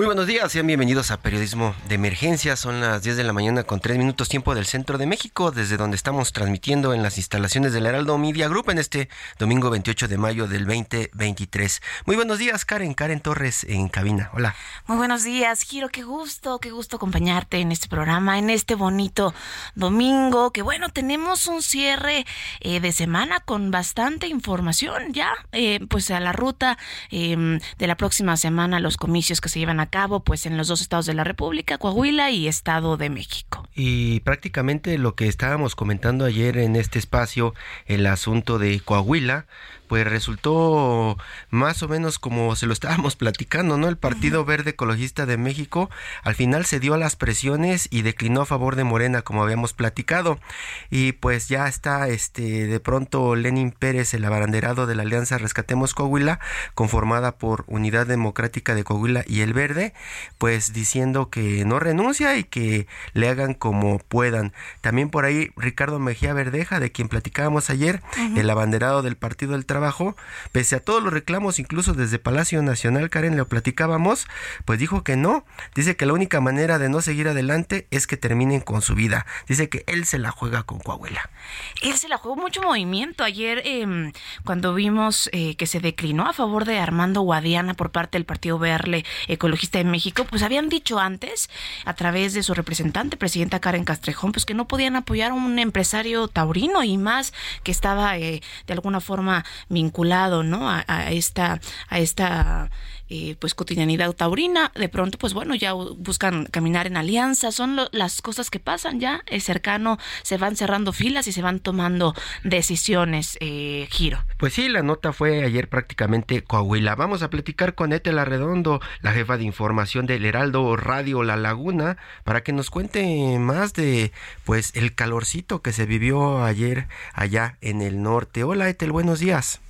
Muy buenos días, sean bienvenidos a Periodismo de Emergencia. Son las 10 de la mañana con 3 minutos tiempo del centro de México, desde donde estamos transmitiendo en las instalaciones del Heraldo Media Group en este domingo 28 de mayo del 2023. Muy buenos días, Karen, Karen Torres en cabina. Hola. Muy buenos días, Giro. Qué gusto, qué gusto acompañarte en este programa, en este bonito domingo. Que bueno, tenemos un cierre eh, de semana con bastante información ya, eh, pues a la ruta eh, de la próxima semana, los comicios que se llevan a cabo pues en los dos estados de la República, Coahuila y Estado de México. Y prácticamente lo que estábamos comentando ayer en este espacio, el asunto de Coahuila, pues resultó más o menos como se lo estábamos platicando, ¿no? El Partido Verde Ecologista de México al final se dio a las presiones y declinó a favor de Morena, como habíamos platicado. Y pues ya está este de pronto Lenin Pérez, el abanderado de la Alianza Rescatemos Coahuila, conformada por Unidad Democrática de Coahuila y el Verde, pues diciendo que no renuncia y que le hagan como puedan. También por ahí Ricardo Mejía Verdeja, de quien platicábamos ayer, el abanderado del Partido del Trabajo, pese a todos los reclamos, incluso desde Palacio Nacional, Karen, lo platicábamos, pues dijo que no. Dice que la única manera de no seguir adelante es que terminen con su vida. Dice que él se la juega con Coahuila. Él se la jugó mucho movimiento. Ayer, eh, cuando vimos eh, que se declinó a favor de Armando Guadiana por parte del Partido Verde Ecologista de México, pues habían dicho antes, a través de su representante, presidenta Karen Castrejón, pues que no podían apoyar a un empresario taurino y más que estaba eh, de alguna forma vinculado ¿no? a, a esta, a esta eh, pues cotidianidad taurina. De pronto, pues bueno, ya buscan caminar en alianza. Son las cosas que pasan ya. Es cercano, se van cerrando filas y se van tomando decisiones, eh, Giro. Pues sí, la nota fue ayer prácticamente Coahuila. Vamos a platicar con Etela Redondo, la jefa de información del Heraldo Radio La Laguna, para que nos cuente más de pues el calorcito que se vivió ayer allá en el norte. Hola Etel, buenos días.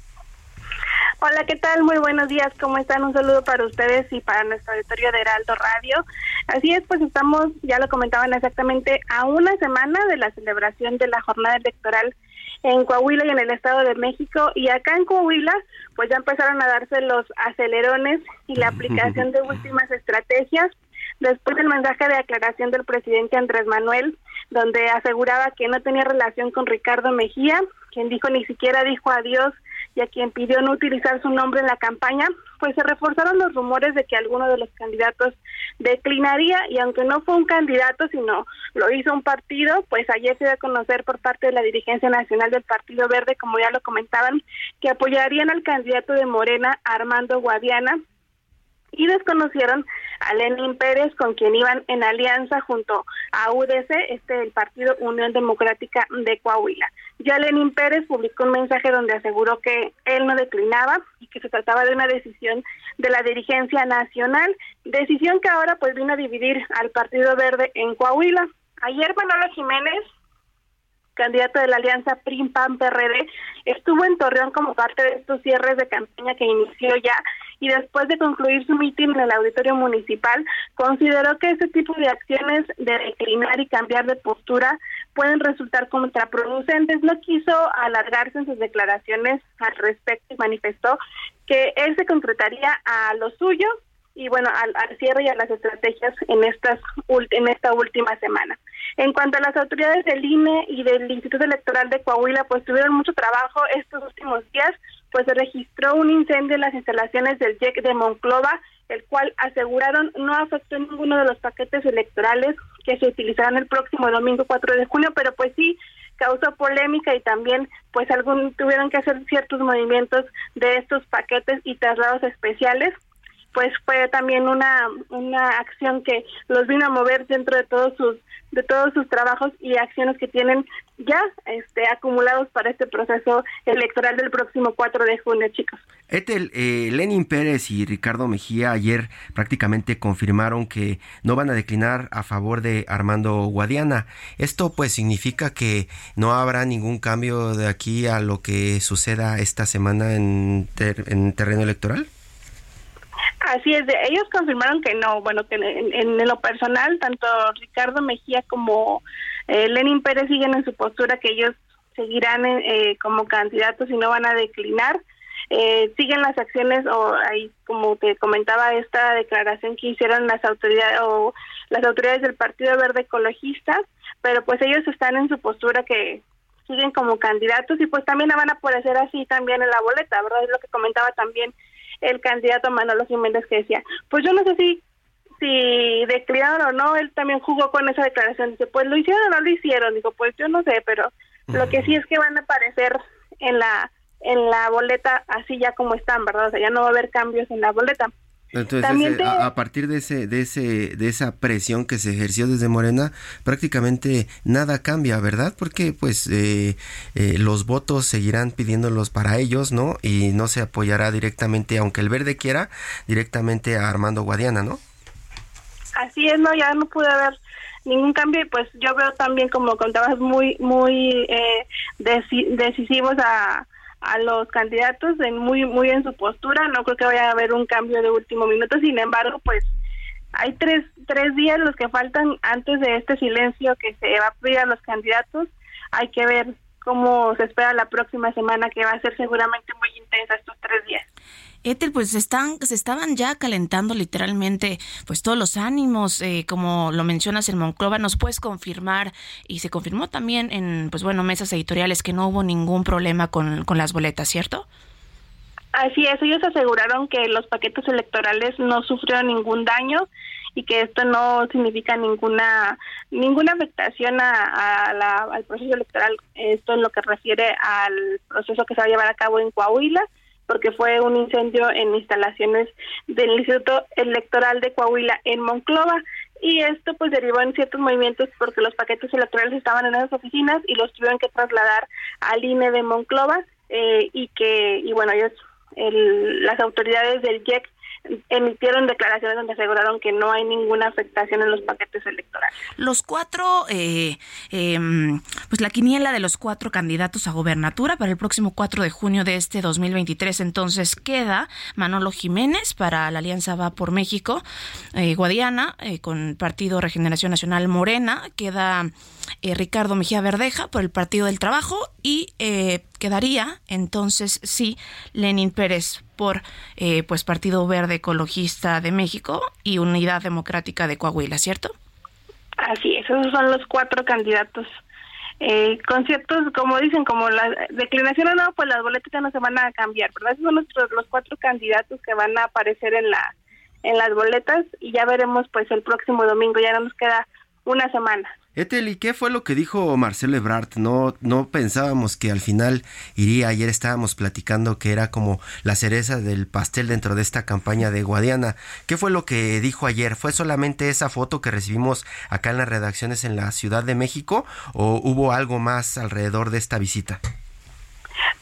Hola, ¿qué tal? Muy buenos días, ¿cómo están? Un saludo para ustedes y para nuestro auditorio de Heraldo Radio. Así es, pues estamos, ya lo comentaban exactamente, a una semana de la celebración de la jornada electoral en Coahuila y en el Estado de México. Y acá en Coahuila, pues ya empezaron a darse los acelerones y la aplicación de últimas estrategias después del mensaje de aclaración del presidente Andrés Manuel, donde aseguraba que no tenía relación con Ricardo Mejía, quien dijo ni siquiera dijo adiós y a quien pidió no utilizar su nombre en la campaña, pues se reforzaron los rumores de que alguno de los candidatos declinaría y aunque no fue un candidato, sino lo hizo un partido, pues ayer se dio a conocer por parte de la dirigencia nacional del Partido Verde, como ya lo comentaban, que apoyarían al candidato de Morena, Armando Guadiana, y desconocieron a Lenin Pérez, con quien iban en alianza junto a UDC, este el Partido Unión Democrática de Coahuila. Ya Lenin Pérez publicó un mensaje donde aseguró que él no declinaba y que se trataba de una decisión de la dirigencia nacional, decisión que ahora pues vino a dividir al Partido Verde en Coahuila. Ayer Manolo Jiménez candidato de la alianza PRIM-PAN-PRD, estuvo en Torreón como parte de estos cierres de campaña que inició ya y después de concluir su mitin en el auditorio municipal, consideró que ese tipo de acciones de declinar y cambiar de postura pueden resultar contraproducentes. No quiso alargarse en sus declaraciones al respecto y manifestó que él se concretaría a lo suyo y bueno, al, cierre y a las estrategias en estas en esta última semana. En cuanto a las autoridades del INE y del Instituto Electoral de Coahuila, pues tuvieron mucho trabajo estos últimos días pues se registró un incendio en las instalaciones del JEC de Monclova, el cual aseguraron no afectó ninguno de los paquetes electorales que se utilizarán el próximo domingo 4 de junio, pero pues sí causó polémica y también pues algún tuvieron que hacer ciertos movimientos de estos paquetes y traslados especiales pues fue también una una acción que los vino a mover dentro de todos sus de todos sus trabajos y acciones que tienen ya este acumulados para este proceso electoral del próximo 4 de junio, chicos. Etel, eh, Lenin Pérez y Ricardo Mejía ayer prácticamente confirmaron que no van a declinar a favor de Armando Guadiana. Esto pues significa que no habrá ningún cambio de aquí a lo que suceda esta semana en, en terreno electoral. Así es, ellos confirmaron que no, bueno, que en, lo personal, tanto Ricardo Mejía como eh, Lenin Pérez siguen en su postura que ellos seguirán eh, como candidatos y no van a declinar. Eh, siguen las acciones o ahí como te comentaba esta declaración que hicieron las autoridades o las autoridades del Partido Verde Ecologista, pero pues ellos están en su postura que siguen como candidatos y pues también van a aparecer así también en la boleta, ¿verdad? Es lo que comentaba también el candidato Manolo Jiménez que decía, pues yo no sé si si declinaron o no, él también jugó con esa declaración, dice, pues lo hicieron o no lo hicieron, digo, pues yo no sé, pero lo que sí es que van a aparecer en la en la boleta así ya como están, ¿verdad? O sea, ya no va a haber cambios en la boleta. Entonces, eh, a, partir de ese, de ese, de esa presión que se ejerció desde Morena, prácticamente nada cambia, ¿verdad? Porque pues eh, eh, los votos seguirán pidiéndolos para ellos, ¿no? Y no se apoyará directamente, aunque el verde quiera, directamente a Armando Guadiana, ¿no? Así es, no, ya no pude ver ningún cambio y pues yo veo también, como contabas, muy, muy decisivos a a los candidatos en muy muy en su postura. No creo que vaya a haber un cambio de último minuto. Sin embargo pues hay tres tres días los que faltan antes de este silencio que se va a pedir a los candidatos. Hay que ver cómo se espera la próxima semana que va a ser seguramente muy intensa estos tres días Ethel, pues están, se estaban ya calentando literalmente pues todos los ánimos, eh, como lo mencionas en Monclova, nos puedes confirmar y se confirmó también en pues bueno mesas editoriales que no hubo ningún problema con, con las boletas, ¿cierto? Así es, ellos aseguraron que los paquetes electorales no sufrieron ningún daño y que esto no significa ninguna ninguna afectación a, la, al proceso electoral, esto en lo que refiere al proceso que se va a llevar a cabo en Coahuila porque fue un incendio en instalaciones del Instituto Electoral de Coahuila en Monclova. Y esto pues derivó en ciertos movimientos porque los paquetes electorales estaban en esas oficinas y los tuvieron que trasladar al INE de Monclova eh, y que y bueno ellos el, las autoridades del JEC emitieron declaraciones donde aseguraron que no hay ninguna afectación en los paquetes electorales. Los cuatro, eh, em, pues la quiniela de los cuatro candidatos a gobernatura para el próximo 4 de junio de este 2023, entonces queda Manolo Jiménez para la Alianza Va por México, eh, Guadiana eh, con Partido Regeneración Nacional Morena, queda Ricardo Mejía Verdeja por el Partido del Trabajo y quedaría entonces sí Lenin Pérez por eh, pues Partido Verde Ecologista de México y Unidad Democrática de Coahuila, ¿cierto? Así es, esos son los cuatro candidatos. Eh, con ciertos, como dicen, como la declinación o no, pues las boletas no se van a cambiar, ¿verdad? Esos son nuestros, los cuatro candidatos que van a aparecer en la en las boletas y ya veremos pues el próximo domingo, ya no nos queda una semana. Etel, ¿y qué fue lo que dijo Marcelo Ebrard? No, no pensábamos que al final iría. Ayer estábamos platicando que era como la cereza del pastel dentro de esta campaña de Guadiana. ¿Qué fue lo que dijo ayer? ¿Fue solamente esa foto que recibimos acá en las redacciones en la Ciudad de México o hubo algo más alrededor de esta visita?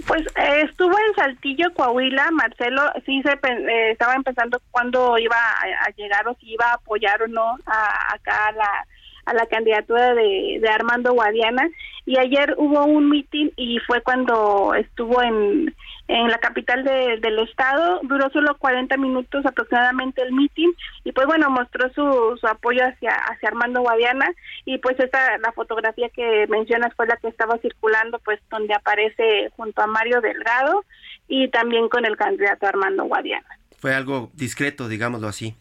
Pues eh, estuvo en Saltillo, Coahuila. Marcelo sí se eh, estaba empezando cuándo iba a, llegar o si iba a apoyar o no a, acá a la a la candidatura de, de Armando Guadiana y ayer hubo un mitin y fue cuando estuvo en, en la capital del estado, duró solo 40 minutos aproximadamente el mitin y pues bueno, mostró su, su apoyo hacia, hacia Armando Guadiana y pues esta, la fotografía que mencionas fue la que estaba circulando pues donde aparece junto a Mario Delgado y también con el candidato Armando Guadiana. Fue algo discreto, digámoslo así.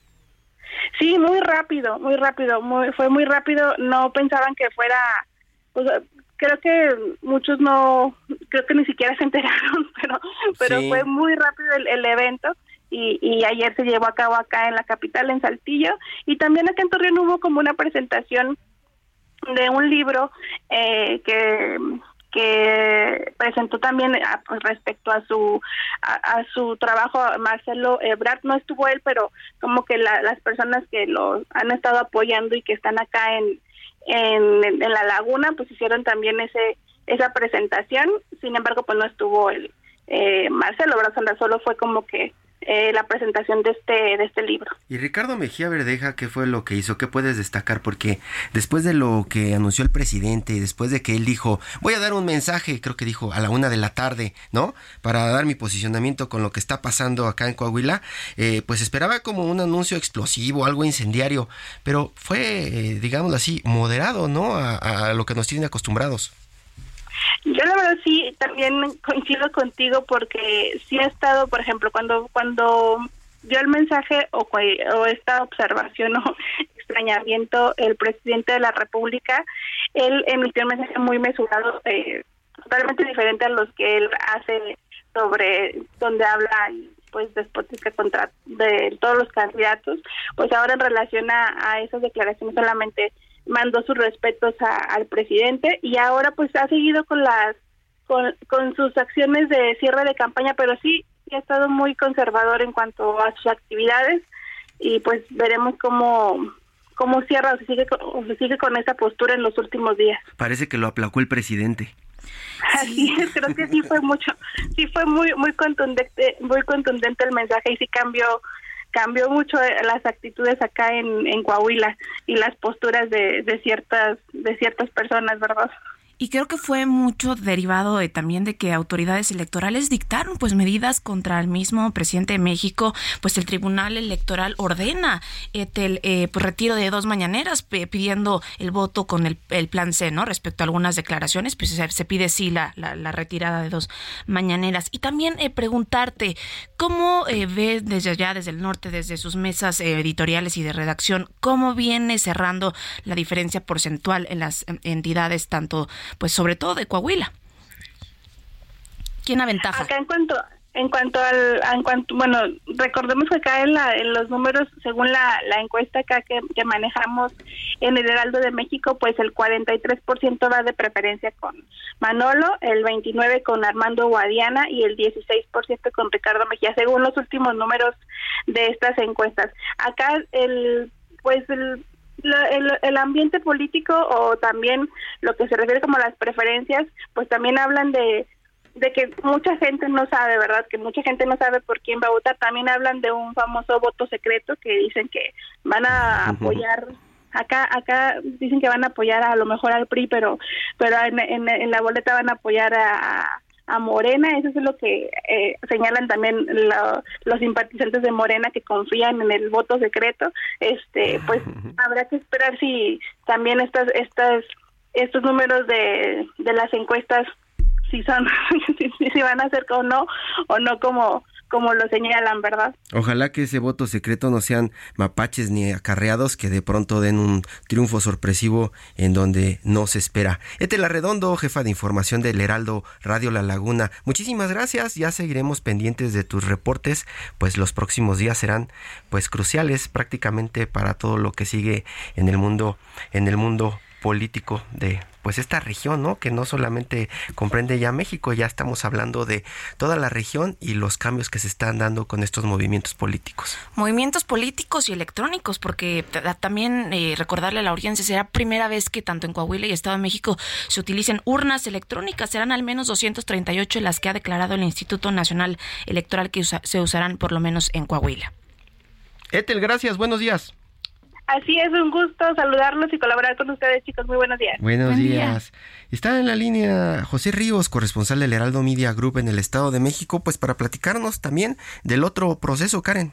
Sí, muy rápido, muy rápido, muy, fue muy rápido. No pensaban que fuera, pues, creo que muchos no, creo que ni siquiera se enteraron, pero, pero fue muy rápido el, evento. Y, y, ayer se llevó a cabo acá en la capital, en Saltillo, y también acá en Torreón hubo como una presentación de un libro eh, que que presentó también ah, pues, respecto a su a, su trabajo Marcelo Ebrard no estuvo él pero como que las personas que lo han estado apoyando y que están acá en en, en la laguna pues hicieron también ese esa presentación. Sin embargo pues no estuvo el eh, Marcelo Ebrard solo fue como que eh, la presentación de este, de este libro. Y Ricardo Mejía Verdeja, ¿qué fue lo que hizo? ¿Qué puedes destacar? Porque después de lo que anunció el presidente y después de que él dijo, voy a dar un mensaje, creo que dijo a la una de la tarde, ¿no? Para dar mi posicionamiento con lo que está pasando acá en Coahuila, eh, pues esperaba como un anuncio explosivo, algo incendiario, pero fue, eh, digamos así, moderado, ¿no? a lo que nos tienen acostumbrados. Yo la verdad sí, también coincido contigo porque sí ha estado, por ejemplo, cuando cuando dio el mensaje o, o esta observación o extrañamiento el presidente de la República, él emitió un mensaje muy mesurado, eh, totalmente diferente a los que él hace sobre donde habla pues despótica contra de todos los candidatos, pues ahora en relación a, a esas declaraciones solamente mandó sus respetos al presidente y ahora pues ha seguido con las con, con sus acciones de cierre de campaña, pero sí, ha estado muy conservador en cuanto a sus actividades y pues veremos cómo cómo cierra o se sigue o se sigue con esa postura en los últimos días. Parece que lo aplacó el presidente. Así es, creo que sí fue mucho, sí fue muy muy contundente, muy contundente el mensaje y sí cambió cambió mucho eh, las actitudes acá en, en Coahuila y las posturas de, de ciertas de ciertas personas, ¿verdad? Y creo que fue mucho derivado de, también de que autoridades electorales dictaron pues medidas contra el mismo presidente de México, pues el Tribunal Electoral ordena el eh, pues, retiro de dos mañaneras pidiendo el voto con el, el, plan C, ¿no? Respecto a algunas declaraciones, pues se, pide sí la, la, retirada de dos mañaneras. Y también eh, preguntarte, ¿cómo eh, ves desde allá, desde el norte, desde sus mesas eh, editoriales y de redacción, cómo viene cerrando la diferencia porcentual en las entidades tanto pues sobre todo de Coahuila. ¿Quién aventaja? Acá en cuanto en cuanto al en cuanto bueno recordemos que acá en, la, en los números según la, la encuesta acá que, que, manejamos en el Heraldo de México pues el 43% va de preferencia con Manolo el 29 con Armando Guadiana y el 16% con Ricardo Mejía según los últimos números de estas encuestas acá el pues el el, ambiente político o también lo que se refiere como las preferencias, pues también hablan de, de que mucha gente no sabe, ¿verdad? Que mucha gente no sabe por quién va a votar. También hablan de un famoso voto secreto que dicen que van a apoyar acá acá dicen que van a apoyar a, lo mejor al PRI pero pero en, en, la boleta van a apoyar a, a Morena, eso es lo que eh, señalan también los simpatizantes de Morena que confían en el voto secreto. Este, pues habrá que esperar si también estas estas estos números de, de las encuestas si son si, van a ser o no o no como como lo señalan, ¿verdad? Ojalá que ese voto secreto no sean mapaches ni acarreados que de pronto den un triunfo sorpresivo en donde no se espera. la Redondo, jefa de información del Heraldo Radio La Laguna. Muchísimas gracias, ya seguiremos pendientes de tus reportes, pues los próximos días serán pues cruciales prácticamente para todo lo que sigue en el mundo en el mundo político de pues esta región, ¿no? Que no solamente comprende ya México, ya estamos hablando de toda la región y los cambios que se están dando con estos movimientos políticos. Movimientos políticos y electrónicos, porque también eh, recordarle a la audiencia, será primera vez que tanto en Coahuila y Estado de México se utilicen urnas electrónicas, serán al menos 238 las que ha declarado el Instituto Nacional Electoral que se usarán por lo menos en Coahuila. Etel, gracias, buenos días. Así es, un gusto saludarlos y colaborar con ustedes, chicos. Muy buenos días. Buenos días. Está en la línea José Ríos, corresponsal del Heraldo Media Group en el Estado de México, pues para platicarnos también del otro proceso, Karen.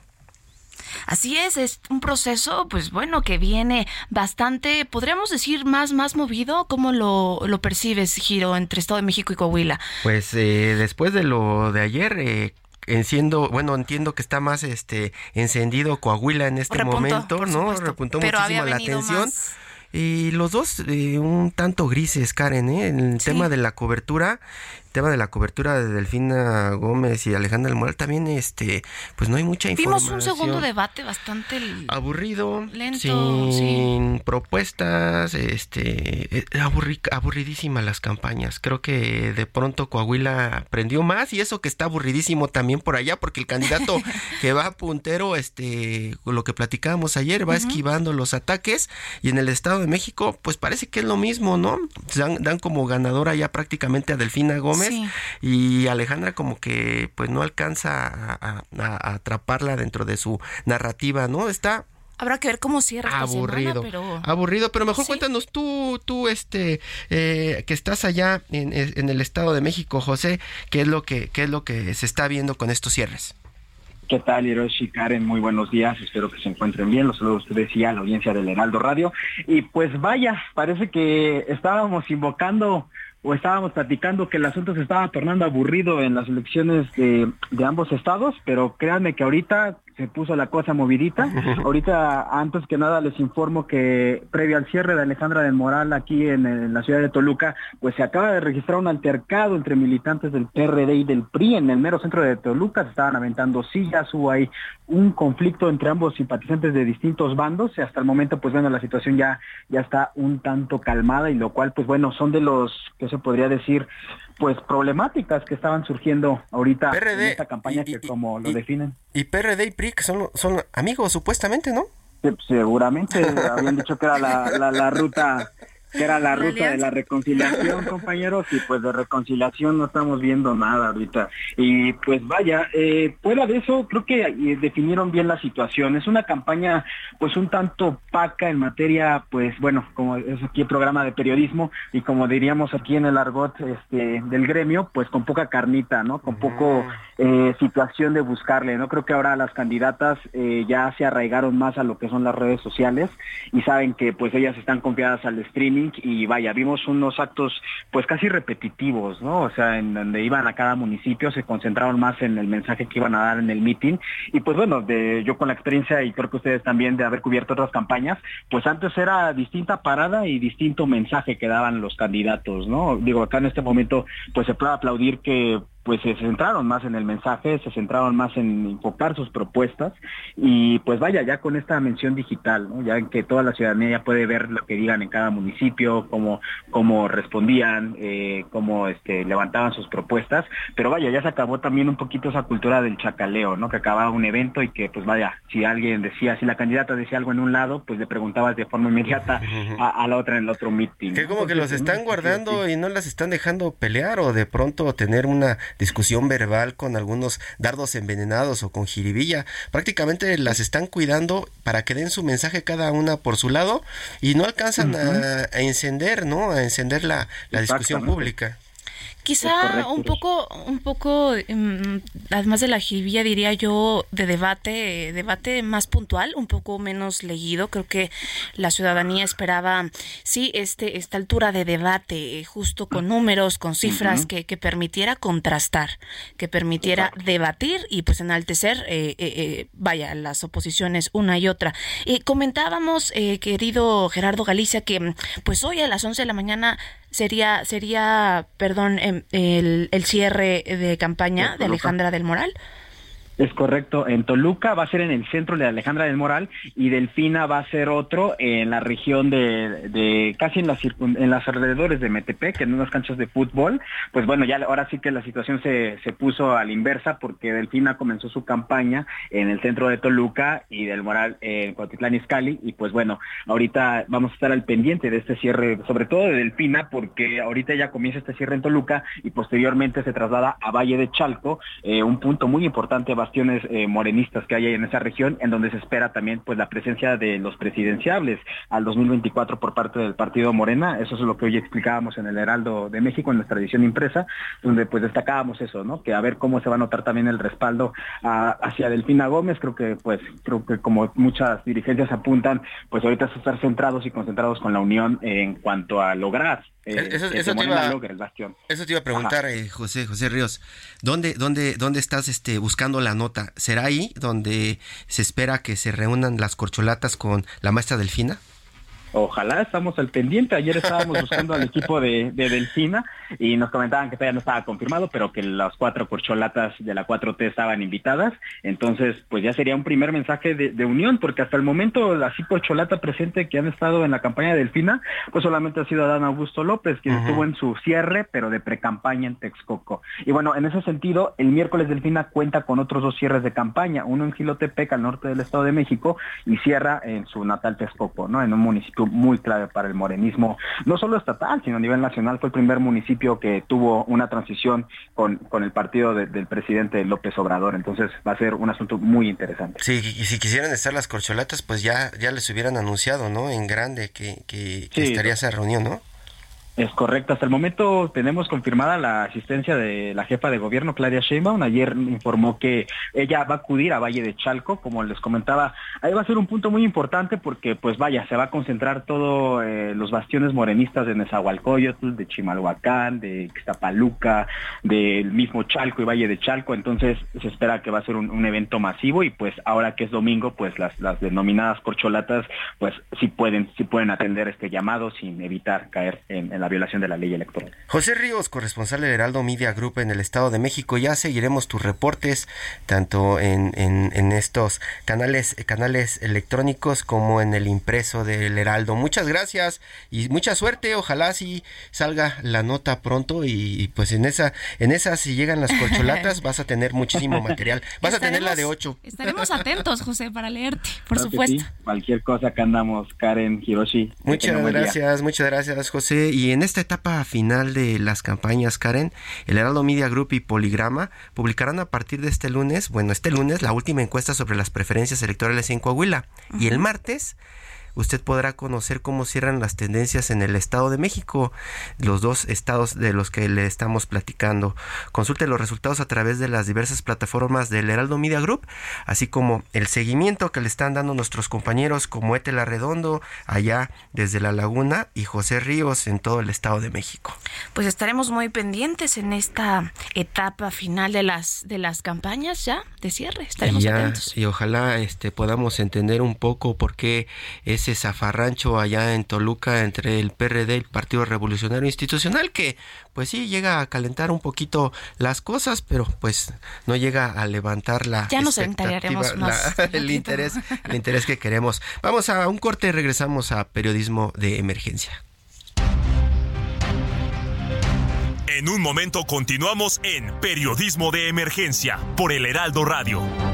Así es, es un proceso, pues bueno, que viene bastante, podríamos decir, más, más movido. ¿Cómo lo, lo percibes, Giro, entre Estado de México y Coahuila? Pues eh, después de lo de ayer, eh, enciendo, bueno, entiendo que está más este encendido Coahuila en este momento, ¿no? Repuntó muchísimo la atención. Y los dos eh, un tanto grises, Karen, ¿eh? En el tema de la cobertura, tema de la cobertura de Delfina Gómez y Alejandra del Moral también este pues no hay mucha información. Vimos un segundo debate bastante aburrido, lento, sin propuestas, este eh, aburridísimas las campañas. Creo que de pronto Coahuila aprendió más y eso que está aburridísimo también por allá porque el candidato que va puntero este lo que platicábamos ayer va esquivando los ataques y en el Estado de México pues parece que es lo mismo, ¿no? Dan, dan como ganadora ya prácticamente a Delfina Gómez y Alejandra como que pues no alcanza a, atraparla dentro de su narrativa, ¿no? Está Habrá que ver cómo cierra aburrido, pero... aburrido, pero mejor cuéntanos tú, tú este, eh, que estás allá en, en, el Estado de México, José, qué es lo que, qué es lo que se está viendo con estos cierres. ¿Qué tal, Hiroshi Karen? Muy buenos días, espero que se encuentren bien. Los saludo a ustedes y a la audiencia del Heraldo Radio. Y pues vaya, parece que estábamos invocando o estábamos platicando que el asunto se estaba tornando aburrido en las elecciones de, de ambos estados, pero créanme que ahorita se puso la cosa movidita. Ahorita, antes que nada, les informo que previo al cierre de Alejandra del Moral aquí en, la ciudad de Toluca, pues se acaba de registrar un altercado entre militantes del PRD y del PRI en el mero centro de Toluca. Se estaban aventando sillas, hubo ahí un conflicto entre ambos simpatizantes de distintos bandos y hasta el momento, pues bueno, la situación ya, ya está un tanto calmada y lo cual, pues bueno, son de los, que se podría decir, pues problemáticas que estaban surgiendo ahorita en esta campaña que como lo definen. Y PRD y PRI que son, son amigos supuestamente, ¿no? seguramente habían dicho que era la, la, la ruta que era la ruta de la reconciliación, compañeros, y pues de reconciliación no estamos viendo nada ahorita. Y pues vaya, eh, fuera de eso, creo que eh, definieron bien la situación. Es una campaña pues un tanto opaca en materia, pues bueno, como es aquí el programa de periodismo, y como diríamos aquí en el argot este, del gremio, pues con poca carnita, ¿no? Con poco eh, situación de buscarle, ¿no? Creo que ahora las candidatas eh, ya se arraigaron más a lo que son las redes sociales y saben que pues ellas están confiadas al streaming y vaya, vimos unos actos pues casi repetitivos, ¿no? O sea, en donde iban a cada municipio, se concentraron más en el mensaje que iban a dar en el meeting y pues bueno, de, yo con la experiencia y creo que ustedes también de haber cubierto otras campañas, pues antes era distinta parada y distinto mensaje que daban los candidatos, ¿no? Digo, acá en este momento pues se puede aplaudir que pues se centraron más en el mensaje, se centraron más en enfocar sus propuestas y pues vaya, ya con esta mención digital, ya en que toda la ciudadanía ya puede ver lo que digan en cada municipio, cómo, cómo respondían, eh, cómo este, levantaban sus propuestas, pero vaya, ya se acabó también un poquito esa cultura del chacaleo, ¿no? que acababa un evento y que pues vaya, si alguien decía, si la candidata decía algo en un lado, pues le preguntabas de forma inmediata a, la otra en el otro meeting. Que como que los están guardando y no las están dejando pelear o de pronto tener una discusión verbal con algunos dardos envenenados o con jiribilla. Prácticamente las están cuidando para que den su mensaje cada una por su lado y no alcanzan a, encender, ¿no? A encender la, la discusión pública. Quizá un poco, un poco, mm, además de la jiribilla, diría yo, de debate, debate más puntual, un poco menos leído. Creo que la ciudadanía esperaba, sí, este, esta altura de debate, eh, justo con números, con cifras, que, que, permitiera contrastar, que permitiera debatir y pues enaltecer, eh, eh, vaya, las oposiciones una y otra. comentábamos, querido Gerardo Galicia, que pues hoy a las 11 de la mañana sería, sería, perdón, em, el, el cierre de campaña de Alejandra del Moral. Es correcto, en Toluca va a ser en el centro de Alejandra del Moral y Delfina va a ser otro en la región de, casi en las en las alrededores de Metepec, en unas canchas de fútbol. Pues bueno, ya ahora sí que la situación se, se puso a la inversa porque Delfina comenzó su campaña en el centro de Toluca y del Moral en Cuautitlán Izcalli y pues bueno, ahorita vamos a estar al pendiente de este cierre, sobre todo de Delfina porque ahorita ya comienza este cierre en Toluca y posteriormente se traslada a Valle de Chalco, eh, un punto muy importante bastiones eh, morenistas que hay en esa región, en donde se espera también pues la presencia de los presidenciables al 2024 por parte del partido Morena. Eso es lo que hoy explicábamos en el Heraldo de México, en nuestra edición impresa, donde pues destacábamos eso, ¿no? Que a ver cómo se va a notar también el respaldo hacia Delfina Gómez. Creo que pues creo que como muchas dirigencias apuntan, pues ahorita es estar centrados y concentrados con la unión en cuanto a lograr eh, eso, te iba, a preguntar, eh, José, José Ríos, ¿dónde, dónde, dónde estás este, buscando la nota? ¿Será ahí donde se espera que se reúnan las corcholatas con la maestra Delfina? Ojalá estamos al pendiente. Ayer estábamos buscando al equipo de, de, Delfina y nos comentaban que todavía no estaba confirmado, pero que las cuatro corcholatas de la 4T estaban invitadas. Entonces, pues ya sería un primer mensaje de, unión, porque hasta el momento la corcholata presente que han estado en la campaña de Delfina, pues solamente ha sido Adán Augusto López, quien estuvo en su cierre, pero de pre-campaña en Texcoco. Y bueno, en ese sentido, el miércoles Delfina cuenta con otros dos cierres de campaña, uno en Gilotepec, al norte del Estado de México, y cierra en su natal Texcoco, ¿no? En un municipio muy clave para el morenismo, no solo estatal, sino a nivel nacional. Fue el primer municipio que tuvo una transición con, con el partido del presidente López Obrador. Entonces va a ser un asunto muy interesante. Sí, y si quisieran estar las corcholatas, pues ya, ya les hubieran anunciado, ¿no? En grande que, que, estaría esa reunión, ¿no? Es correcto. Hasta el momento tenemos confirmada la asistencia de la jefa de gobierno, Claudia Sheinbaum. Ayer informó que ella va a acudir a Valle de Chalco, como les comentaba. Ahí va a ser un punto muy importante porque, pues vaya, se va a concentrar todos eh, los bastiones morenistas de Nezahualcóyotl, de Chimalhuacán, de Ixtapaluca, del mismo Chalco y Valle de Chalco. Entonces se espera que va a ser un, evento masivo y, pues ahora que es domingo, pues las, denominadas corcholatas, pues sí pueden, sí pueden atender este llamado sin evitar caer en, en la violación de la ley electoral. José Ríos, corresponsal del Heraldo Media Group en el Estado de México, ya seguiremos tus reportes tanto en, en, estos canales, canales electrónicos como en el impreso del Heraldo. Muchas gracias y mucha suerte, ojalá si salga la nota pronto y, pues en esa, en esa si llegan las corcholatas vas a tener muchísimo material, vas a tener la de ocho. Estaremos atentos, José, para leerte, por supuesto. Cualquier cosa que andamos, Karen, Hiroshi. Muchas gracias, muchas gracias, José. Y en esta etapa final de las campañas, Karen, el Heraldo Media Group y Poligrama publicarán a partir de este lunes, bueno, este lunes, la última encuesta sobre las preferencias electorales en Coahuila. Y el martes usted podrá conocer cómo cierran las tendencias en el Estado de México, los dos estados de los que le estamos platicando. Consulte los resultados a través de las diversas plataformas del Heraldo Media Group, así como el seguimiento que le están dando nuestros compañeros como Etela Redondo allá desde La Laguna y José Ríos en todo el Estado de México. Pues estaremos muy pendientes en esta etapa final de las de las campañas ya de cierre. Estaremos atentos. Y ojalá este podamos entender un poco por qué es ese zafarrancho allá en Toluca entre el PRD y el Partido Revolucionario Institucional que pues sí llega a calentar un poquito las cosas, pero pues no llega a levantar la ya nos más el interés, el interés que queremos. Vamos a un corte y regresamos a periodismo de emergencia. En un momento continuamos en Periodismo de Emergencia por el Heraldo Radio.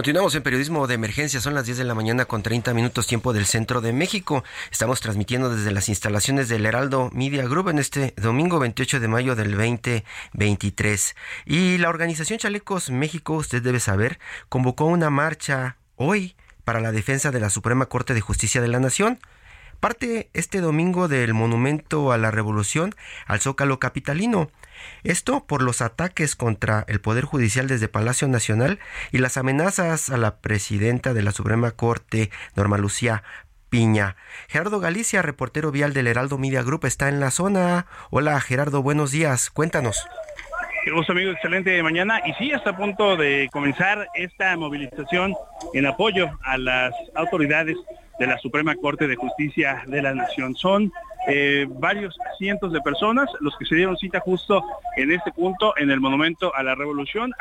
Continuamos en periodismo de emergencia, son las 10 de la mañana con 30 minutos tiempo del centro de México. Estamos transmitiendo desde las instalaciones del Heraldo Media Group en este domingo 28 de mayo del 2023. Y la organización Chalecos México, usted debe saber, convocó una marcha hoy para la defensa de la Suprema Corte de Justicia de la Nación. Parte este domingo del Monumento a la Revolución al Zócalo Capitalino. Esto por los ataques contra el Poder Judicial desde Palacio Nacional y las amenazas a la presidenta de la Suprema Corte, Norma Lucía Piña. Gerardo Galicia, reportero vial del Heraldo Media Group, está en la zona. Hola Gerardo, buenos días, cuéntanos. Qué gusto excelente mañana. Y sí, está a punto de comenzar esta movilización en apoyo a las autoridades de la Suprema Corte de Justicia de la Nación. Son eh, varios cientos de personas los que se dieron cita justo en este punto en el Monumento a la Revolución.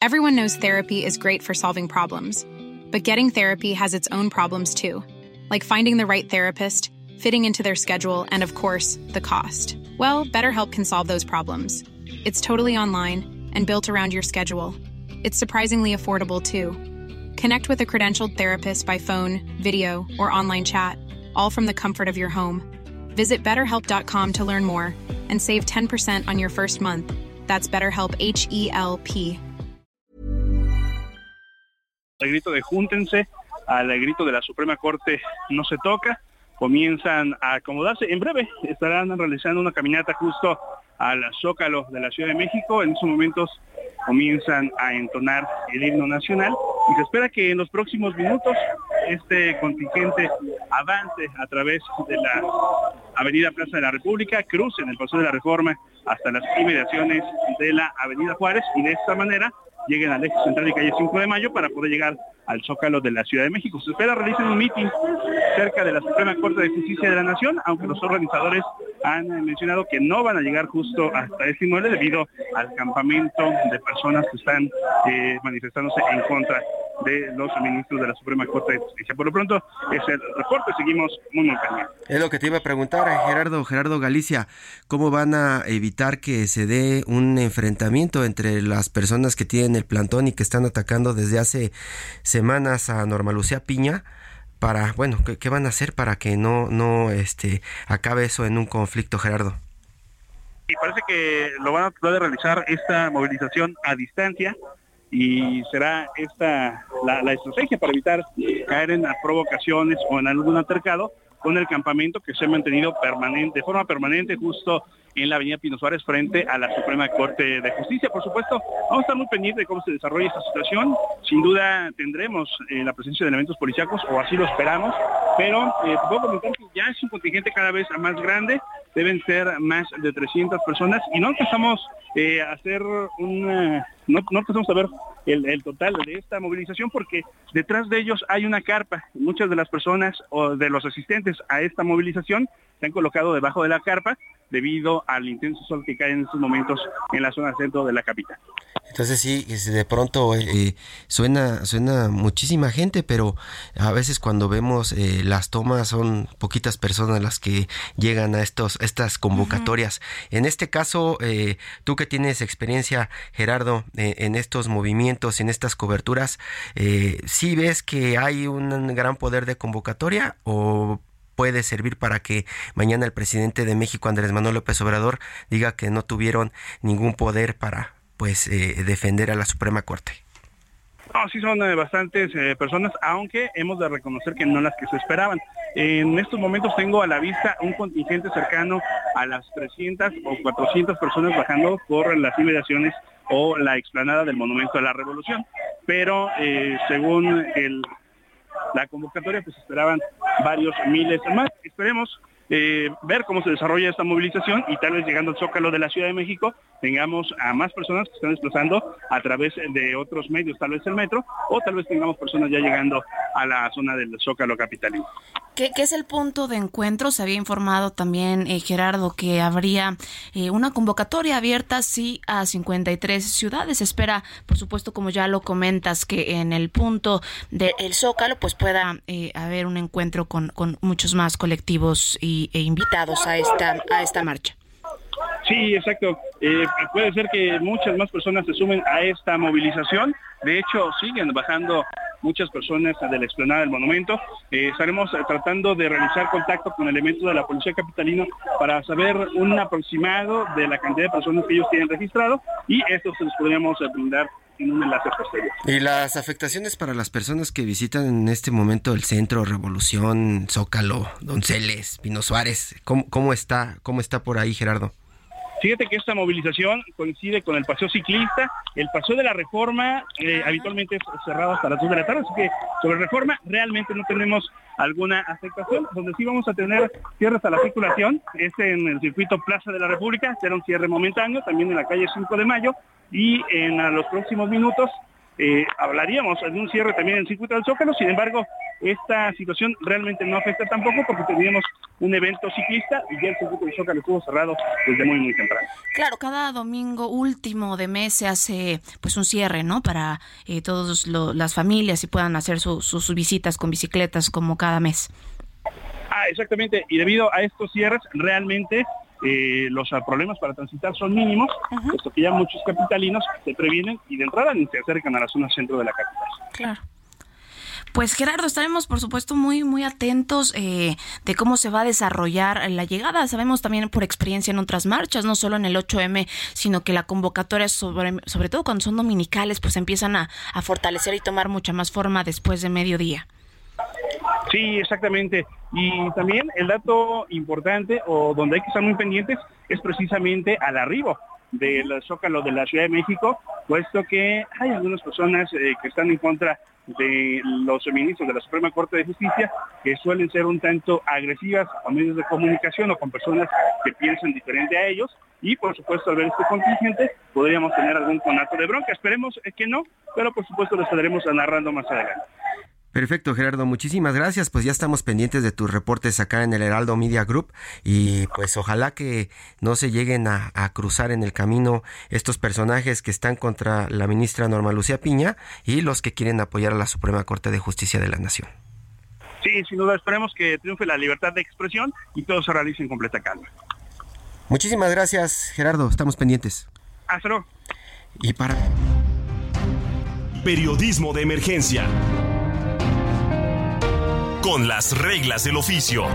Everyone knows therapy is great for solving problems, but getting therapy has its own problems too, like finding the right therapist, fitting into their schedule, and of course, the cost. Well, BetterHelp can solve those problems. It's totally online and built around your schedule. It's surprisingly affordable too. Connect with a credentialed therapist by phone, video, or online chat, all from the comfort of your home. Visit betterhelp.com to learn more and save 10% on your first month. That's BetterHelp H E L P. Grito de júntense, al grito de la Suprema Corte no se toca, comienzan a acomodarse. En breve estarán realizando una caminata justo al Zócalo de la Ciudad de México. En estos momentos comienzan a entonar el himno nacional y se espera que en los próximos minutos este contingente avance a través de la Avenida Plaza de la República, cruce en el Paso de la Reforma hasta las inmediaciones de la Avenida Juárez y de esta manera lleguen al eje central y calle 5 de mayo para poder llegar al Zócalo de la Ciudad de México. Se espera realicen un mitin cerca de la Suprema Corte de Justicia de la Nación, aunque los organizadores han mencionado que no van a llegar justo hasta este inmueble debido al campamento de personas que están eh, manifestándose en contra de los ministros de la Suprema Corte de Justicia. Por lo pronto es el reporte, seguimos muy muy pendientes. Es lo que te iba a preguntar, Gerardo, Gerardo Galicia, ¿cómo van a evitar que se dé un enfrentamiento entre las personas que tienen el plantón y que están atacando desde hace semanas a Norma Lucía Piña? Para, bueno, ¿qué, qué van a hacer para que no, no este, acabe eso en un conflicto, Gerardo? Y parece que lo van a tratar de realizar esta movilización a distancia y será esta la, estrategia para evitar caer en provocaciones o en algún altercado con el campamento que se ha mantenido permanente, de forma permanente justo en la avenida Pino Suárez frente a la Suprema Corte de Justicia. Por supuesto, vamos a estar muy pendientes de cómo se desarrolla esta situación. Sin duda tendremos eh, la presencia de elementos policíacos, o así lo esperamos, pero eh, puedo comentar que ya es un contingente cada vez más grande, deben ser más de 300 personas y no empezamos eh, a hacer una, no, no empezamos a ver el, el, total de esta movilización porque detrás de ellos hay una carpa. Muchas de las personas o de los asistentes a esta movilización se han colocado debajo de la carpa debido al intenso sol que cae en estos momentos en la zona centro de la capital. Entonces sí, de pronto eh, suena suena muchísima gente, pero a veces cuando vemos eh, las tomas son poquitas personas las que llegan a estos estas convocatorias. Uh -huh. En este caso, eh, tú que tienes experiencia, Gerardo, en estos movimientos, en estas coberturas, ¿sí ves que hay un gran poder de convocatoria o puede servir para que mañana el presidente de México, Andrés Manuel López Obrador, diga que no tuvieron ningún poder para pues eh, defender a la Suprema Corte. No, sí son eh, bastantes eh, personas, aunque hemos de reconocer que no las que se esperaban. En estos momentos tengo a la vista un contingente cercano a las 300 o 400 personas bajando por las inmediaciones o la explanada del Monumento a la Revolución. Pero eh, según la convocatoria, pues esperaban varios miles más. Esperemos eh, ver cómo se desarrolla esta movilización y tal vez llegando al Zócalo de la Ciudad de México tengamos a más personas que están desplazando a través de otros medios, tal vez el metro, o tal vez tengamos personas ya llegando a la zona del Zócalo capitalino. ¿Qué, ¿Qué, es el punto de encuentro? Se había informado también, eh, Gerardo, que habría eh, una convocatoria abierta, sí, a 53 ciudades. Espera, por supuesto, como ya lo comentas, que en el punto del de Zócalo pues pueda eh, haber un encuentro con muchos más colectivos y, e invitados a esta, a esta marcha. Sí, exacto. Eh, puede ser que muchas más personas se sumen a esta movilización. De hecho, siguen bajando muchas personas de la explanada del monumento. Eh, estaremos tratando de realizar contacto con elementos de la Policía Capitalina para saber un aproximado de la cantidad de personas que ellos tienen registrado y esto se los podríamos brindar Y las afectaciones para las personas que visitan en este momento el centro, Revolución, Zócalo, Donceles, Pino Suárez, ¿cómo, cómo está, cómo está por ahí, Gerardo? Fíjate que esta movilización coincide con el paseo ciclista. El paseo de la reforma eh, habitualmente es cerrado hasta las 2 de la tarde, así que sobre reforma realmente no tenemos alguna afectación. Donde sí vamos a tener cierres a la circulación es en el circuito Plaza de la República, será un cierre momentáneo, también en la calle 5 de Mayo, y en a los próximos minutos eh, hablaríamos de un cierre también en el circuito del Zócalo, sin embargo, esta situación realmente no afecta tampoco porque teníamos un evento ciclista y ya el circuito del Zócalo estuvo cerrado desde muy, muy temprano. Claro, cada domingo último de mes se hace pues un cierre, ¿no? Para eh, todas las familias y puedan hacer su, su, sus visitas con bicicletas como cada mes. Ah, exactamente, y debido a estos cierres, realmente eh, los problemas para transitar son mínimos, puesto que ya muchos capitalinos se previenen y de entrada ni se acercan a la zona centro de la capital. Claro. Pues Gerardo, estaremos por supuesto muy muy atentos eh, de cómo se va a desarrollar la llegada. Sabemos también por experiencia en otras marchas, no solo en el 8M, sino que la convocatoria, sobre, sobre todo cuando son dominicales, pues empiezan a, a fortalecer y tomar mucha más forma después de mediodía. Sí, exactamente. Y también el dato importante o donde hay que estar muy pendientes es precisamente al arribo del Zócalo de la Ciudad de México, puesto que hay algunas personas eh, que están en contra de los ministros de la Suprema Corte de Justicia que suelen ser un tanto agresivas con medios de comunicación o con personas que piensan diferente a ellos y por supuesto al ver este contingente podríamos tener algún conato de bronca. Esperemos que no, pero por supuesto lo estaremos narrando más adelante. Perfecto, Gerardo, muchísimas gracias. Pues ya estamos pendientes de tus reportes acá en el Heraldo Media Group y pues ojalá que no se lleguen a, cruzar en el camino estos personajes que están contra la ministra Norma Lucía Piña y los que quieren apoyar a la Suprema Corte de Justicia de la Nación. Sí, sin duda esperemos que triunfe la libertad de expresión y todo se realice en completa calma. Muchísimas gracias, Gerardo. Estamos pendientes. Hasta luego. Y para... Periodismo de emergencia con las reglas del oficio.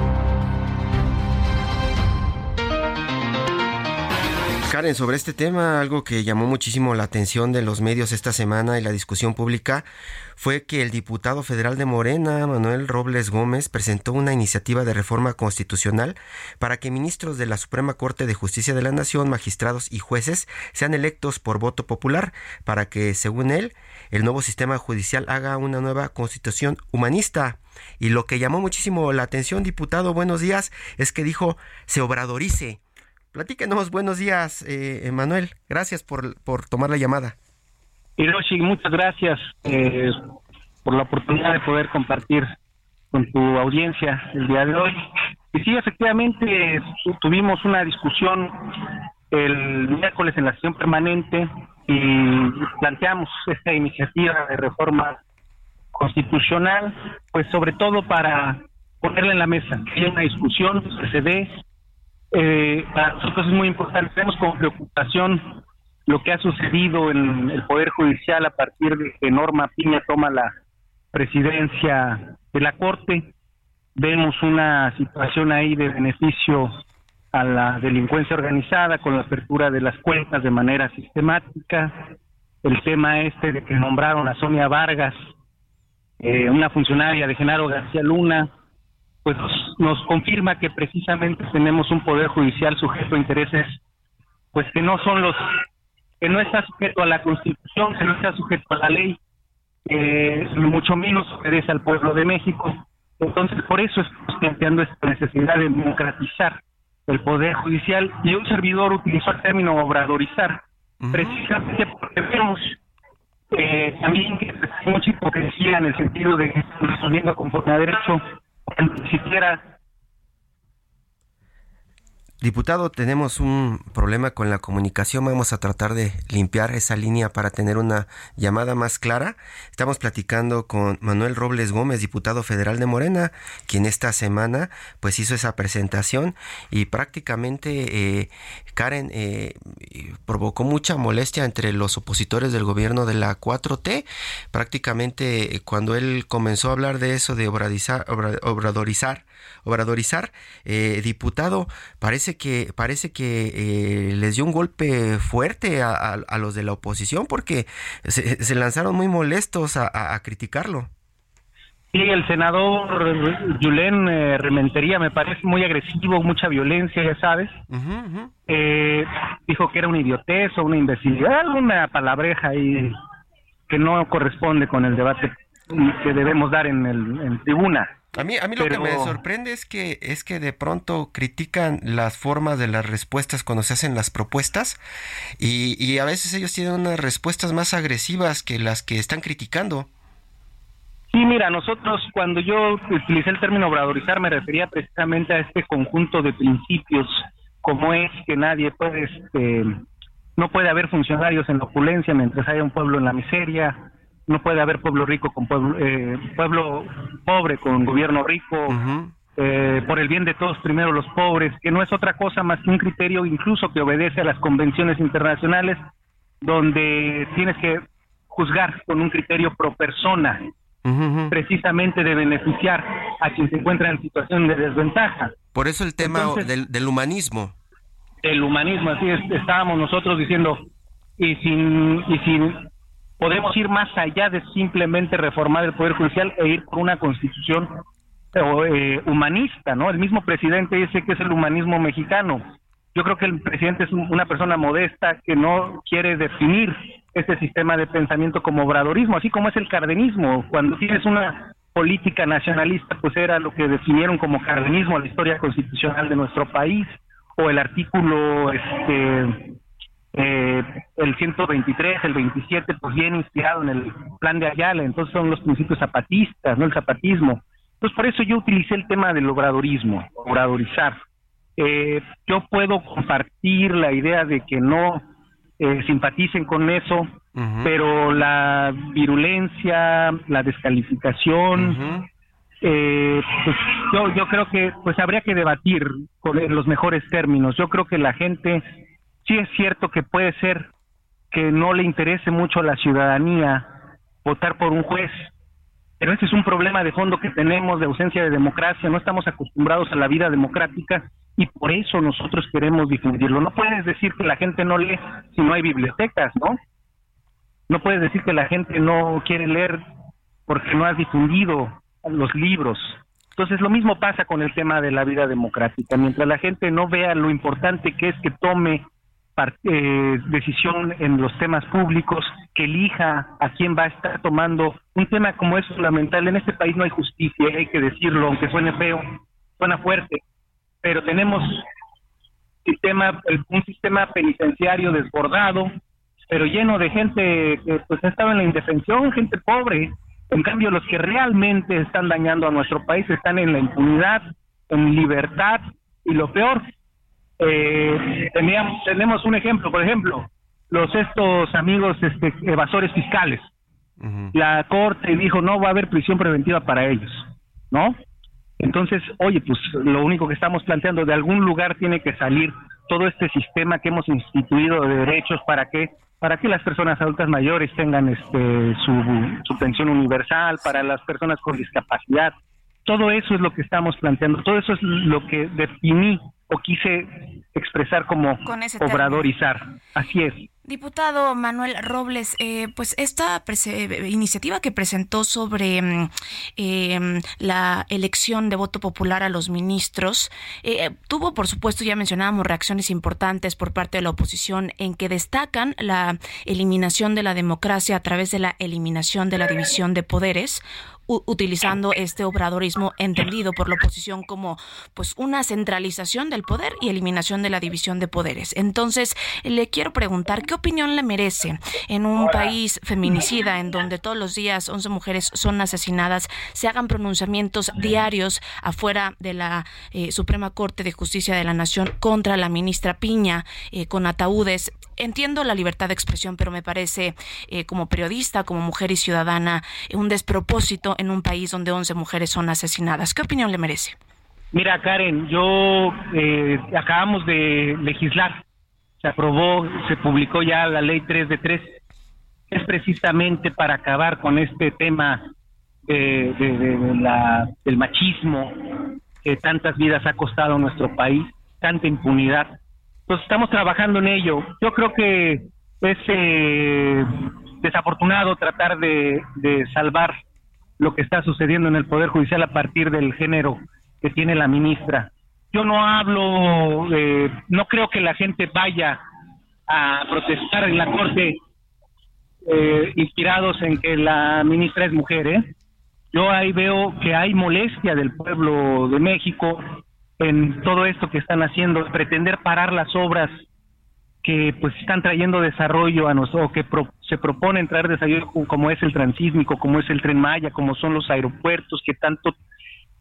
Karen, sobre este tema, algo que llamó muchísimo la atención de los medios esta semana y la discusión pública fue que el diputado federal de Morena, Manuel Robles Gómez, presentó una iniciativa de reforma constitucional para que ministros de la Suprema Corte de Justicia de la Nación, magistrados y jueces sean electos por voto popular, para que, según él, el nuevo sistema judicial haga una nueva constitución humanista. Y lo que llamó muchísimo la atención, diputado, buenos días, es que dijo se obradorice. Platíquenos, buenos días, eh, Manuel. Gracias por, por tomar la llamada. Hiroshi, muchas gracias eh, por la oportunidad de poder compartir con tu audiencia el día de hoy. Y sí, efectivamente, tuvimos una discusión el miércoles en la sesión permanente y planteamos esta iniciativa de reforma constitucional, pues sobre todo para ponerla en la mesa, que haya una discusión, que se dé. Eh, para nosotros es muy importante, tenemos como preocupación lo que ha sucedido en el Poder Judicial a partir de que Norma Piña toma la presidencia de la Corte. Vemos una situación ahí de beneficio a la delincuencia organizada con la apertura de las cuentas de manera sistemática, el tema este de que nombraron a Sonia Vargas, eh, una funcionaria de Genaro García Luna, pues nos confirma que precisamente tenemos un poder judicial sujeto a intereses pues que no son los que no está sujeto a la constitución que no está sujeto a la ley eh, mucho menos obedece al pueblo de México. Entonces por eso estamos planteando esta necesidad de democratizar el Poder Judicial y un servidor utilizó el término obradorizar, precisamente porque vemos eh, también que hay mucha hipocresía en el sentido de que están resolviendo conforme a derecho, ni siquiera Diputado, tenemos un problema con la comunicación. Vamos a tratar de limpiar esa línea para tener una llamada más clara. Estamos platicando con Manuel Robles Gómez, diputado federal de Morena, quien esta semana pues hizo esa presentación y prácticamente eh, Karen eh, provocó mucha molestia entre los opositores del gobierno de la 4T. Prácticamente eh, cuando él comenzó a hablar de eso de obradorizar, obradorizar, diputado, parece que parece que eh, les dio un golpe fuerte a, los de la oposición porque se, lanzaron muy molestos a, criticarlo. Sí, el senador Julen eh, Rementería me parece muy agresivo, mucha violencia, ya sabes. Eh, dijo que era una idiotez o una imbecilidad, alguna palabreja ahí que no corresponde con el debate que debemos dar en, el, en tribuna. A mí, a mí lo que me sorprende es que, es que de pronto critican las formas de las respuestas cuando se hacen las propuestas y, y a veces ellos tienen unas respuestas más agresivas que las que están criticando. Sí, mira, nosotros cuando yo utilicé el término obradorizar me refería precisamente a este conjunto de principios como es que nadie puede, este, no puede haber funcionarios en la opulencia mientras haya un pueblo en la miseria, no puede haber pueblo rico con pueblo, eh, pueblo pobre con gobierno rico, eh, por el bien de todos, primero los pobres, que no es otra cosa más que un criterio incluso que obedece a las convenciones internacionales, donde tienes que juzgar con un criterio pro persona, precisamente de beneficiar a quien se encuentra en situación de desventaja. Por eso el tema del, del, humanismo. El humanismo, así es, estábamos nosotros diciendo, y sin, y sin podemos ir más allá de simplemente reformar el Poder Judicial e ir por una constitución eh, humanista, ¿no? El mismo presidente dice que es el humanismo mexicano. Yo creo que el presidente es una persona modesta que no quiere definir este sistema de pensamiento como obradorismo, así como es el cardenismo. Cuando tienes una política nacionalista, pues era lo que definieron como cardenismo la historia constitucional de nuestro país, o el artículo este eh, el 123, el 27, pues bien inspirado en el plan de Ayala, entonces son los principios zapatistas, no el zapatismo. Entonces por eso yo utilicé el tema del obradorismo, obradorizar. Eh, yo puedo compartir la idea de que no eh, simpaticen con eso, pero la virulencia, la descalificación, eh, pues yo, yo creo que pues habría que debatir con los mejores términos. Yo creo que la gente sí es cierto que puede ser que no le interese mucho a la ciudadanía votar por un juez, pero ese es un problema de fondo que tenemos de ausencia de democracia, no estamos acostumbrados a la vida democrática y por eso nosotros queremos difundirlo. No puedes decir que la gente no lee si no hay bibliotecas, ¿no? No puedes decir que la gente no quiere leer porque no has difundido los libros. Entonces lo mismo pasa con el tema de la vida democrática. Mientras la gente no vea lo importante que es que tome eh, decisión en los temas públicos, que elija a quién va a estar tomando. Un tema como es fundamental. En este país no hay justicia, hay que decirlo, aunque suene feo, suena fuerte, pero tenemos sistema, un sistema penitenciario desbordado, pero lleno de gente que pues estaba en la indefensión, gente pobre. En cambio, los que realmente están dañando a nuestro país están en la impunidad, en libertad y lo peor, eh, teníamos, tenemos un ejemplo, por ejemplo, los estos amigos este, evasores fiscales. La corte dijo no va a haber prisión preventiva para ellos, ¿no? Entonces, oye, pues lo único que estamos planteando, de algún lugar tiene que salir todo este sistema que hemos instituido de derechos para que para que las personas adultas mayores tengan este su, su pensión universal, para las personas con discapacidad. Todo eso es lo que estamos planteando, todo eso es lo que definí o quise expresar como obradorizar. Así es. Diputado Manuel Robles, eh, pues esta iniciativa que presentó sobre mm, em, la elección de voto popular a los ministros eh, tuvo, por supuesto, ya mencionábamos reacciones importantes por parte de la oposición en que destacan la eliminación de la democracia a través de la eliminación de la división de poderes, utilizando este obradorismo entendido por la oposición como pues una centralización del poder y eliminación de la división de poderes. Entonces, le quiero preguntar qué opinión le merece en un país feminicida en donde todos los días 11 mujeres son asesinadas, se hagan pronunciamientos diarios afuera de la eh, Suprema Corte de Justicia de la Nación contra la ministra Piña eh, con ataúdes. Entiendo la libertad de expresión, pero me parece eh, como periodista, como mujer y ciudadana, un despropósito en un país donde 11 mujeres son asesinadas. ¿Qué opinión le merece? Mira, Karen, yo eh, acabamos de legislar, se aprobó, se publicó ya la ley 3 de 3, es precisamente para acabar con este tema de, la, del machismo que tantas vidas ha costado nuestro país, tanta impunidad. Pues estamos trabajando en ello. Yo creo que es eh, desafortunado tratar de, salvar lo que está sucediendo en el Poder Judicial a partir del género que tiene la ministra. Yo no hablo, no creo que la gente vaya a protestar en la Corte eh, inspirados en que la ministra es mujer. ¿eh? Yo ahí veo que hay molestia del pueblo de México en todo esto que están haciendo, pretender parar las obras que pues están trayendo desarrollo a nosotros, que se proponen traer desarrollo como es el transísmico, como es el tren Maya, como son los aeropuertos que tanto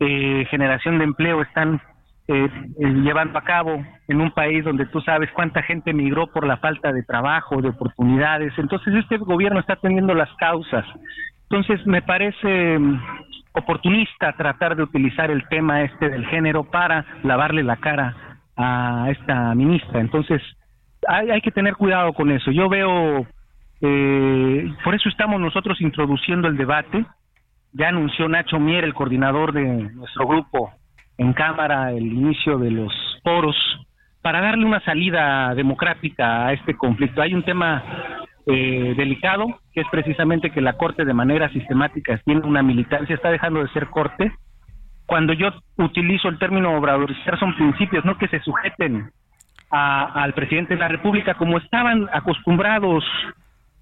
eh, generación de empleo están eh, eh, llevando a cabo en un país donde tú sabes cuánta gente migró por la falta de trabajo, de oportunidades. Entonces este gobierno está teniendo las causas. Entonces me parece oportunista tratar de utilizar el tema este del género para lavarle la cara a esta ministra. Entonces, hay, que tener cuidado con eso. Yo veo, eh, por eso estamos nosotros introduciendo el debate, ya anunció Nacho Mier, el coordinador de nuestro grupo en Cámara, el inicio de los foros para darle una salida democrática a este conflicto. Hay un tema eh, delicado, que es precisamente que la Corte de manera sistemática tiene una militancia, está dejando de ser Corte. Cuando yo utilizo el término obradorizar son principios, no que se sujeten al presidente de la República como estaban acostumbrados.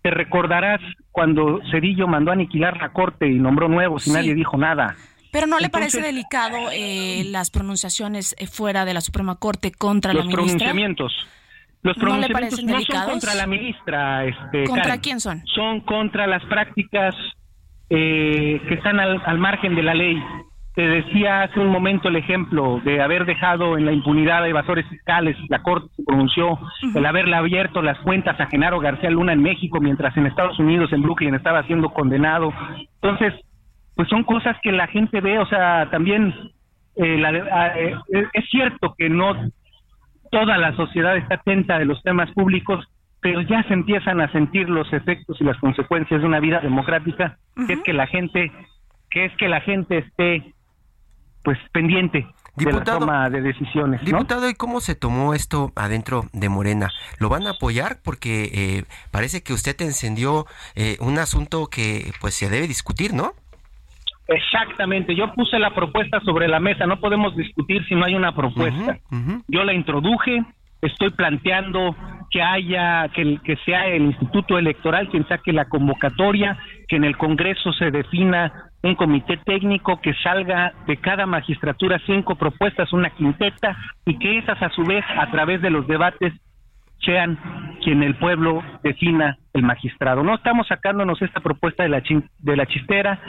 Te recordarás cuando Cedillo mandó a aniquilar la Corte y nombró nuevos y nadie dijo nada. Pero ¿no le parece delicado eh, las pronunciaciones eh, fuera de la Suprema Corte contra la ministra? Los pronunciamientos. Los pronunciamientos ¿No, son contra la ministra. Este, ¿Contra quién son? Son contra las prácticas eh, que están al, margen de la ley. Te decía hace un momento el ejemplo de haber dejado en la impunidad a evasores fiscales. La Corte se pronunció el haberle abierto las cuentas a Genaro García Luna en México, mientras en Estados Unidos, en Brooklyn, estaba siendo condenado. Entonces, pues son cosas que la gente ve, o sea, también eh, eh, es cierto que no toda la sociedad está atenta de los temas públicos, pero ya se empiezan a sentir los efectos y las consecuencias de una vida democrática, que es que la gente, que es que la gente esté pues pendiente de la toma de decisiones. Diputado, ¿y cómo se tomó esto adentro de Morena? ¿Lo van a apoyar? Porque eh, parece que usted encendió eh, un asunto que pues se debe discutir, ¿no? Exactamente, yo puse la propuesta sobre la mesa, no podemos discutir si no hay una propuesta. Yo la introduje, estoy planteando que haya, que, que sea el Instituto Electoral quien saque la convocatoria, que en el Congreso se defina un comité técnico, que salga de cada magistratura cinco propuestas, una quinteta, y que esas a su vez, a través de los debates, sean quien el pueblo defina el magistrado. No estamos sacándonos esta propuesta de la, de la chistera,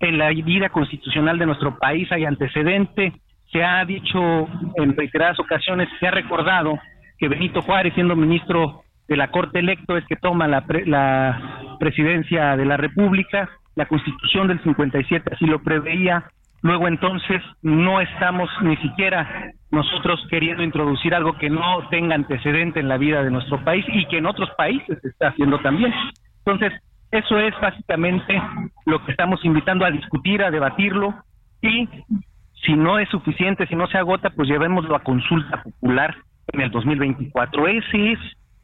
en la vida constitucional de nuestro país hay antecedente. Se ha dicho en reiteradas ocasiones, se ha recordado que Benito Juárez, siendo ministro de la Corte electo, es que toma la, la presidencia de la República. La Constitución del 57 así lo preveía. Luego entonces no estamos ni siquiera nosotros queriendo introducir algo que no tenga antecedente en la vida de nuestro país y que en otros países se está haciendo también. Entonces, eso es básicamente lo que estamos invitando a discutir, a debatirlo y si no es suficiente, si no se agota, pues llevémoslo a consulta popular en el 2024. Ese es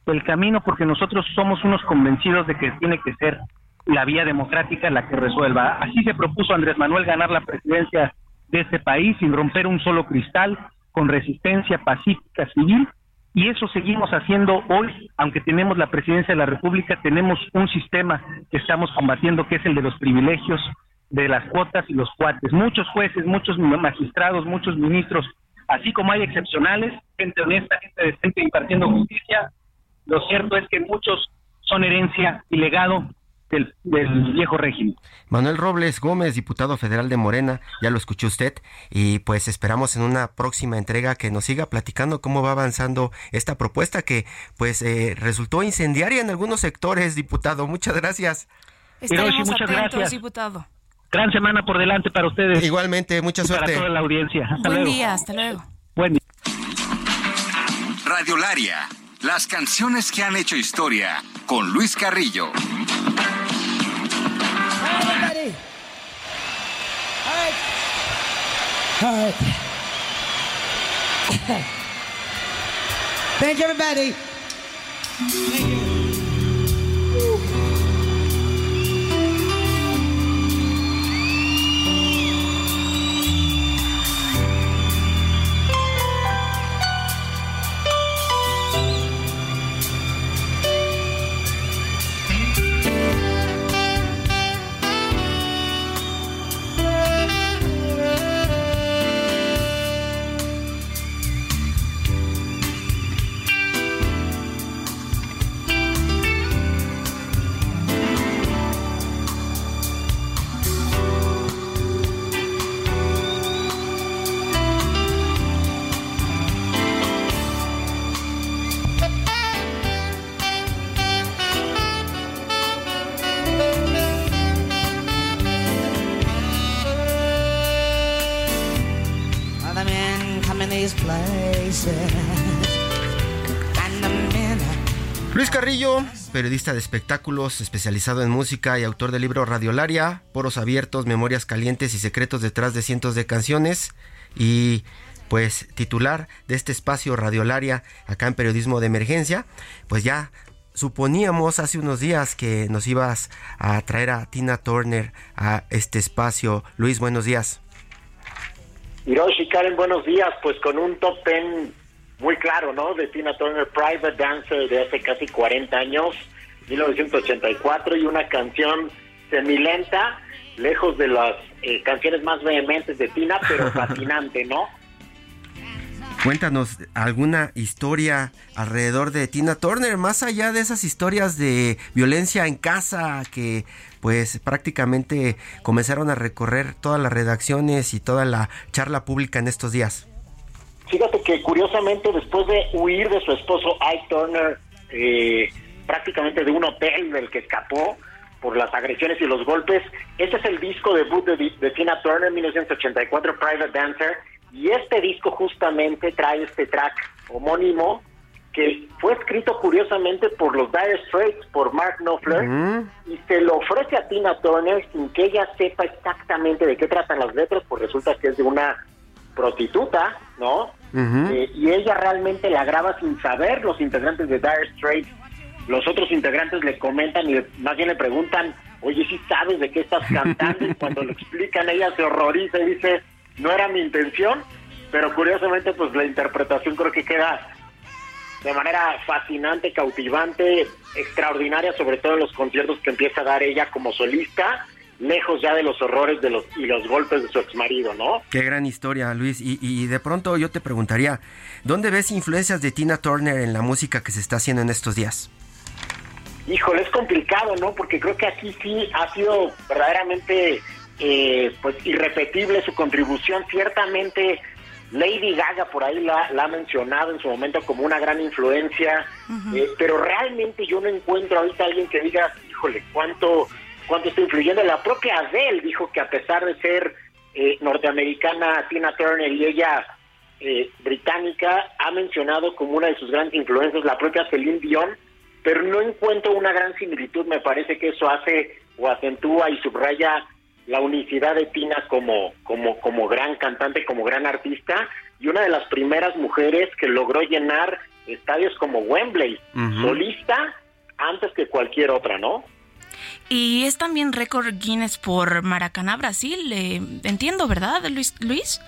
el camino porque nosotros somos unos convencidos de que tiene que ser la vía democrática la que resuelva. Así se propuso Andrés Manuel ganar la presidencia de este país sin romper un solo cristal, con resistencia pacífica civil y eso seguimos haciendo hoy, aunque tenemos la presidencia de la República, tenemos un sistema que estamos combatiendo que es el de los privilegios, de las cuotas y los cuates. Muchos jueces, muchos magistrados, muchos ministros, así como hay excepcionales, gente honesta, gente decente impartiendo justicia, lo cierto es que muchos son herencia y legado del, viejo régimen. Manuel Robles Gómez, diputado federal de Morena, ya lo escuchó usted y pues esperamos en una próxima entrega que nos siga platicando cómo va avanzando esta propuesta que pues eh, resultó incendiaria en algunos sectores, diputado. Muchas gracias. Estaremos muchas gracias. diputado. Gran semana por delante para ustedes. Igualmente, mucha suerte. Para toda la audiencia. Buen día, hasta luego. Buen día. Radiolaria, las canciones que han hecho historia con Luis Carrillo. All right. Thank you, everybody. Thank you. Periodista de espectáculos, especializado en música y autor del libro Radiolaria, Poros Abiertos, Memorias Calientes y Secretos detrás de cientos de canciones y pues titular de este espacio Radiolaria acá en Periodismo de Emergencia, pues ya suponíamos hace unos días que nos ibas a traer a Tina Turner a este espacio. Luis, buenos días. Hiroshi, buenos días. Pues con un top ten muy claro, ¿no? De Tina Turner, Private Dancer de hace casi 40 años, 1984, y una canción semilenta, lejos de las eh, canciones más vehementes de Tina, pero fascinante, ¿no? Cuéntanos alguna historia alrededor de Tina Turner, más allá de esas historias de violencia en casa que pues prácticamente comenzaron a recorrer todas las redacciones y toda la charla pública en estos días. Fíjate que curiosamente después de huir de su esposo Ike Turner, eh, prácticamente de un hotel del que escapó por las agresiones y los golpes, este es el disco debut de, de Tina Turner, 1984, Private Dancer, y este disco justamente trae este track homónimo que fue escrito curiosamente por los Dire Straits, por Mark Knopfler, y se lo ofrece a Tina Turner sin que ella sepa exactamente de qué tratan las letras, pues resulta que es de una prostituta, ¿no? Eh, y ella realmente la graba sin saber los integrantes de Dire Straits. Los otros integrantes le comentan y más bien le preguntan, oye, si sabes de qué estás cantando? y cuando le explican, ella se horroriza y dice, no era mi intención, pero curiosamente pues la interpretación creo que queda de manera fascinante, cautivante, extraordinaria, sobre todo en los conciertos que empieza a dar ella como solista lejos ya de los horrores de los y los golpes de su exmarido, ¿no? Qué gran historia, Luis. Y, y, de pronto yo te preguntaría, ¿dónde ves influencias de Tina Turner en la música que se está haciendo en estos días? Híjole, es complicado, ¿no? Porque creo que aquí sí ha sido verdaderamente eh, pues irrepetible su contribución. Ciertamente Lady Gaga por ahí la, ha mencionado en su momento como una gran influencia, eh, pero realmente yo no encuentro ahorita alguien que diga, híjole, cuánto cuando está influyendo. La propia Adele dijo que a pesar de ser eh, norteamericana, Tina Turner y ella eh, británica, ha mencionado como una de sus grandes influencias la propia Celine Dion, pero no encuentro una gran similitud. Me parece que eso hace o acentúa y subraya la unicidad de Tina como, como, como gran cantante, como gran artista, y una de las primeras mujeres que logró llenar estadios como Wembley, solista, antes que cualquier otra, ¿no? Y es también récord Guinness por Maracaná, Brasil. Eh, entiendo, ¿verdad, Luis? Luis?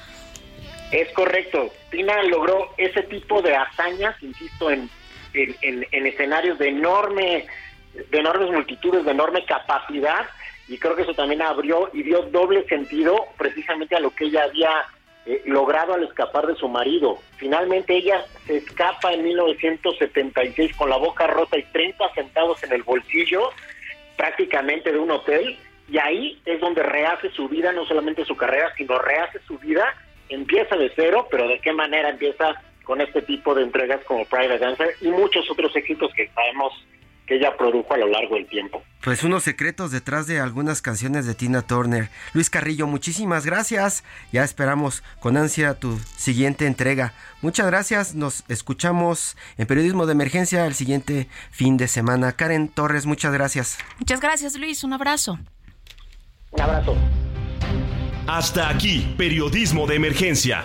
Es correcto. Tina logró ese tipo de hazañas, insisto, en, en, escenarios de enorme, de enormes multitudes, de enorme capacidad, y creo que eso también abrió y dio doble sentido precisamente a lo que ella había eh, logrado al escapar de su marido. Finalmente ella se escapa en 1976 con la boca rota y 30 centavos en el bolsillo prácticamente de un hotel y ahí es donde rehace su vida, no solamente su carrera, sino rehace su vida, empieza de cero, pero de qué manera empieza con este tipo de entregas como Private Dancer y muchos otros éxitos que sabemos que ella produjo a lo largo del tiempo. Pues unos secretos detrás de algunas canciones de Tina Turner. Luis Carrillo, muchísimas gracias. Ya esperamos con ansia tu siguiente entrega. Muchas gracias. Nos escuchamos en Periodismo de Emergencia el siguiente fin de semana. Karen Torres, muchas gracias. Muchas gracias, Luis. Un abrazo. Un abrazo. Hasta aquí, Periodismo de Emergencia